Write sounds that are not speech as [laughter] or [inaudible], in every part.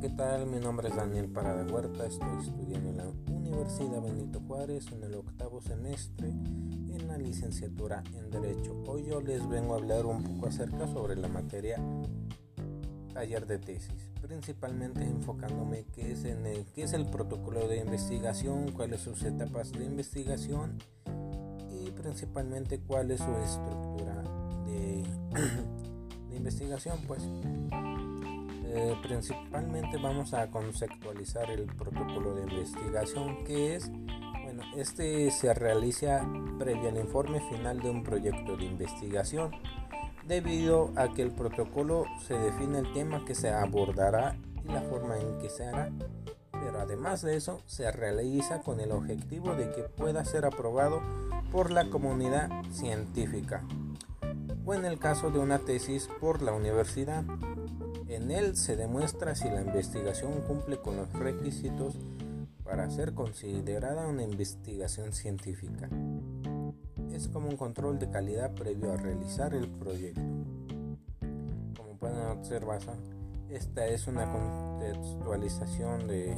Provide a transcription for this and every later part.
¿qué tal? Mi nombre es Daniel Parada Huerta, estoy estudiando en la Universidad Benito Juárez en el octavo semestre en la licenciatura en Derecho. Hoy yo les vengo a hablar un poco acerca sobre la materia taller de tesis, principalmente enfocándome qué es, en el, qué es el protocolo de investigación, cuáles son sus etapas de investigación y principalmente cuál es su estructura de, [clears throat] de investigación, pues. Eh, principalmente vamos a conceptualizar el protocolo de investigación que es bueno este se realiza previo al informe final de un proyecto de investigación debido a que el protocolo se define el tema que se abordará y la forma en que se hará. Pero además de eso se realiza con el objetivo de que pueda ser aprobado por la comunidad científica o en el caso de una tesis por la universidad en él se demuestra si la investigación cumple con los requisitos para ser considerada una investigación científica. Es como un control de calidad previo a realizar el proyecto. Como pueden observar, esta es una contextualización de,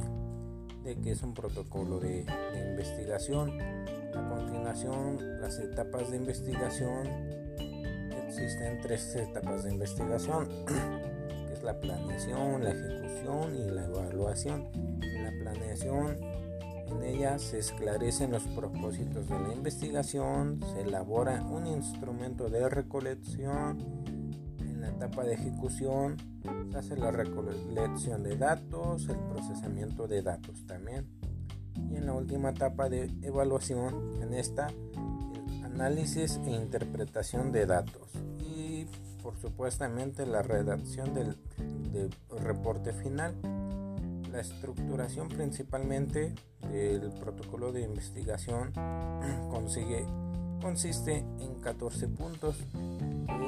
que es un protocolo de, de investigación. A continuación, las etapas de investigación. Existen tres etapas de investigación. [clears throat] la planeación, la ejecución y la evaluación. En la planeación, en ella se esclarecen los propósitos de la investigación, se elabora un instrumento de recolección. En la etapa de ejecución se hace la recolección de datos, el procesamiento de datos también. Y en la última etapa de evaluación, en esta, el análisis e interpretación de datos por supuestamente la redacción del, reporte final. La estructuración principalmente del protocolo de investigación [clears throat] consigue, consiste en 14 puntos.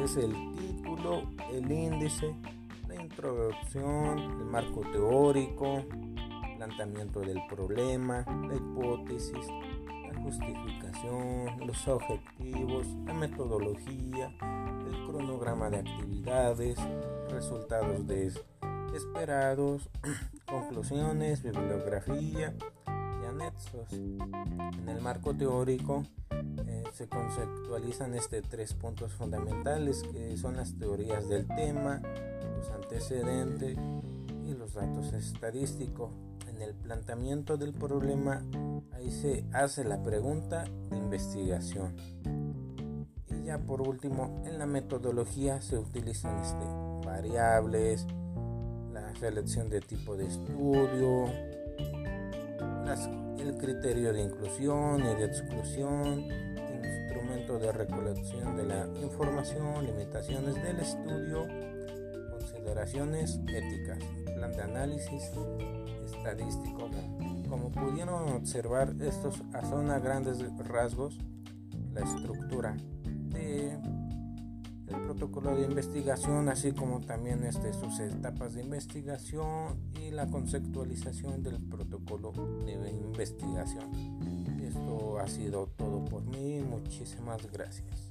Es el título, el índice, la introducción, el marco teórico, planteamiento del problema, la hipótesis, la justificación, los objetivos, la metodología, cronograma de actividades, resultados esperados, [clears throat] conclusiones, bibliografía y anexos. En el marco teórico eh, se conceptualizan este tres puntos fundamentales que son las teorías del tema, los antecedentes y los datos estadísticos. En el planteamiento del problema ahí se hace la pregunta de investigación ya por último, en la metodología se utilizan este, variables, la selección de tipo de estudio, el criterio de inclusión y de exclusión, instrumento de recolección de la información, limitaciones del estudio, consideraciones éticas, plan de análisis estadístico. Como pudieron observar, estos son a grandes rasgos la estructura el protocolo de investigación, así como también este, sus etapas de investigación y la conceptualización del protocolo de investigación. Esto ha sido todo por mí. Muchísimas gracias.